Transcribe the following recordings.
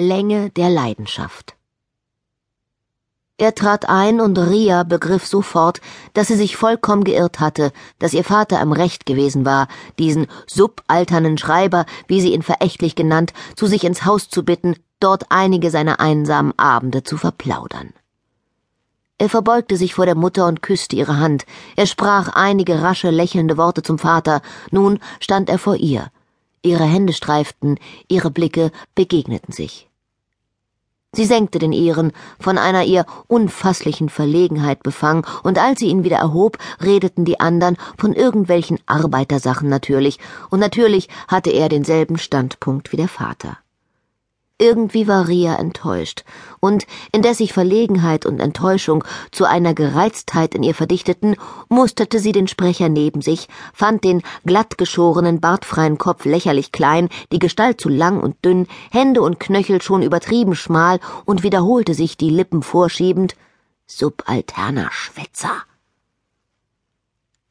Länge der Leidenschaft. Er trat ein und Ria begriff sofort, dass sie sich vollkommen geirrt hatte, dass ihr Vater am Recht gewesen war, diesen subalternen Schreiber, wie sie ihn verächtlich genannt, zu sich ins Haus zu bitten, dort einige seiner einsamen Abende zu verplaudern. Er verbeugte sich vor der Mutter und küsste ihre Hand. Er sprach einige rasche, lächelnde Worte zum Vater. Nun stand er vor ihr. Ihre Hände streiften, ihre Blicke begegneten sich. Sie senkte den ihren, von einer ihr unfasslichen Verlegenheit befangen, und als sie ihn wieder erhob, redeten die andern von irgendwelchen Arbeitersachen natürlich, und natürlich hatte er denselben Standpunkt wie der Vater. Irgendwie war Ria enttäuscht, und indes sich Verlegenheit und Enttäuschung zu einer Gereiztheit in ihr verdichteten, musterte sie den Sprecher neben sich, fand den glattgeschorenen, bartfreien Kopf lächerlich klein, die Gestalt zu lang und dünn, Hände und Knöchel schon übertrieben schmal und wiederholte sich die Lippen vorschiebend Subalterner Schwätzer.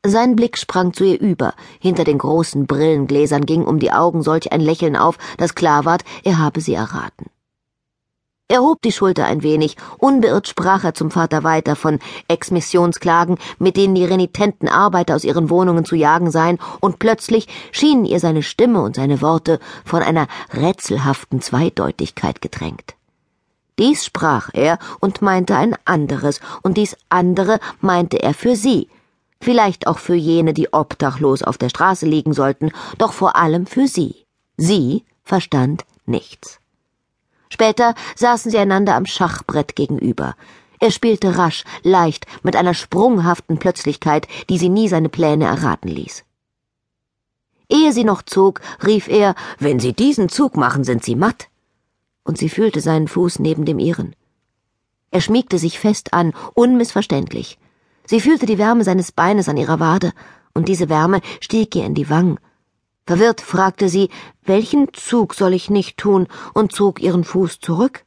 Sein Blick sprang zu ihr über, hinter den großen Brillengläsern ging um die Augen solch ein Lächeln auf, dass klar ward, er habe sie erraten. Er hob die Schulter ein wenig, unbeirrt sprach er zum Vater weiter von Exmissionsklagen, mit denen die renitenten Arbeiter aus ihren Wohnungen zu jagen seien, und plötzlich schienen ihr seine Stimme und seine Worte von einer rätselhaften Zweideutigkeit gedrängt. Dies sprach er und meinte ein anderes, und dies andere meinte er für sie, vielleicht auch für jene, die obdachlos auf der Straße liegen sollten, doch vor allem für sie. Sie verstand nichts. Später saßen sie einander am Schachbrett gegenüber. Er spielte rasch, leicht, mit einer sprunghaften Plötzlichkeit, die sie nie seine Pläne erraten ließ. Ehe sie noch zog, rief er, wenn Sie diesen Zug machen, sind Sie matt. Und sie fühlte seinen Fuß neben dem ihren. Er schmiegte sich fest an, unmissverständlich. Sie fühlte die Wärme seines Beines an ihrer Wade, und diese Wärme stieg ihr in die Wangen. Verwirrt fragte sie, welchen Zug soll ich nicht tun, und zog ihren Fuß zurück.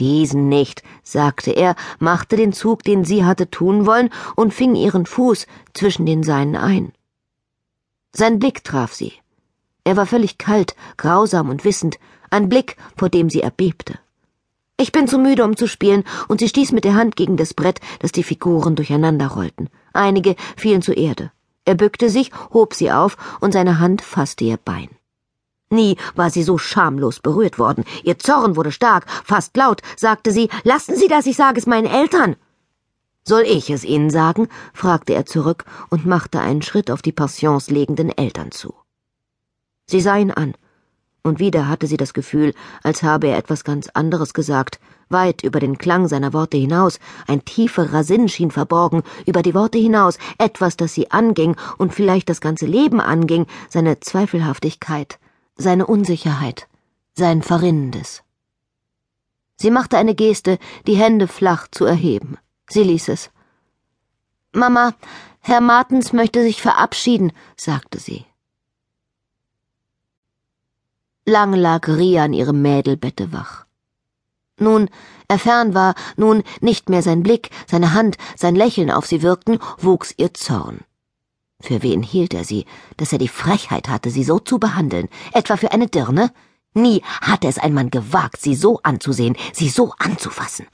Diesen nicht, sagte er, machte den Zug, den sie hatte tun wollen, und fing ihren Fuß zwischen den seinen ein. Sein Blick traf sie. Er war völlig kalt, grausam und wissend, ein Blick, vor dem sie erbebte. Ich bin zu müde, um zu spielen, und sie stieß mit der Hand gegen das Brett, dass die Figuren durcheinander rollten. Einige fielen zur Erde. Er bückte sich, hob sie auf, und seine Hand fasste ihr Bein. Nie war sie so schamlos berührt worden. Ihr Zorn wurde stark, fast laut, sagte sie, lassen Sie das, ich sage es meinen Eltern. Soll ich es Ihnen sagen? fragte er zurück und machte einen Schritt auf die Passions legenden Eltern zu. Sie sah ihn an und wieder hatte sie das Gefühl, als habe er etwas ganz anderes gesagt, weit über den Klang seiner Worte hinaus, ein tieferer Sinn schien verborgen, über die Worte hinaus, etwas, das sie anging und vielleicht das ganze Leben anging, seine Zweifelhaftigkeit, seine Unsicherheit, sein Verrinnendes. Sie machte eine Geste, die Hände flach zu erheben. Sie ließ es. Mama, Herr Martens möchte sich verabschieden, sagte sie. Lang lag Ria an ihrem Mädelbette wach. Nun er fern war, nun nicht mehr sein Blick, seine Hand, sein Lächeln auf sie wirkten, wuchs ihr Zorn. Für wen hielt er sie, dass er die Frechheit hatte, sie so zu behandeln? Etwa für eine Dirne? Nie hatte es ein Mann gewagt, sie so anzusehen, sie so anzufassen.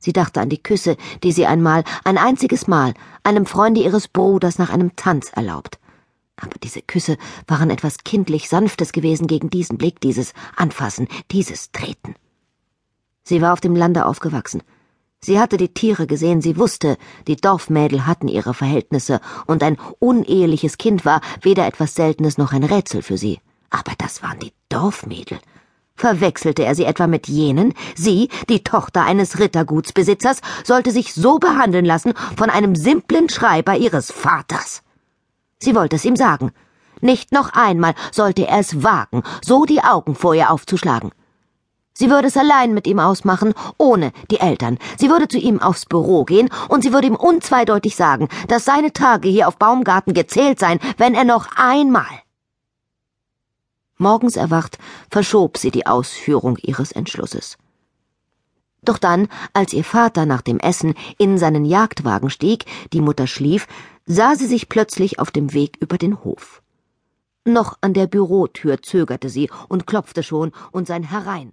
Sie dachte an die Küsse, die sie einmal, ein einziges Mal, einem Freunde ihres Bruders nach einem Tanz erlaubt aber diese Küsse waren etwas kindlich Sanftes gewesen gegen diesen Blick, dieses Anfassen, dieses Treten. Sie war auf dem Lande aufgewachsen. Sie hatte die Tiere gesehen, sie wusste, die Dorfmädel hatten ihre Verhältnisse, und ein uneheliches Kind war weder etwas Seltenes noch ein Rätsel für sie. Aber das waren die Dorfmädel. Verwechselte er sie etwa mit jenen? Sie, die Tochter eines Rittergutsbesitzers, sollte sich so behandeln lassen von einem simplen Schreiber ihres Vaters. Sie wollte es ihm sagen. Nicht noch einmal sollte er es wagen, so die Augen vor ihr aufzuschlagen. Sie würde es allein mit ihm ausmachen, ohne die Eltern. Sie würde zu ihm aufs Büro gehen und sie würde ihm unzweideutig sagen, dass seine Tage hier auf Baumgarten gezählt seien, wenn er noch einmal. Morgens erwacht, verschob sie die Ausführung ihres Entschlusses. Doch dann, als ihr Vater nach dem Essen in seinen Jagdwagen stieg, die Mutter schlief, sah sie sich plötzlich auf dem Weg über den Hof. Noch an der Bürotür zögerte sie und klopfte schon und sein Herein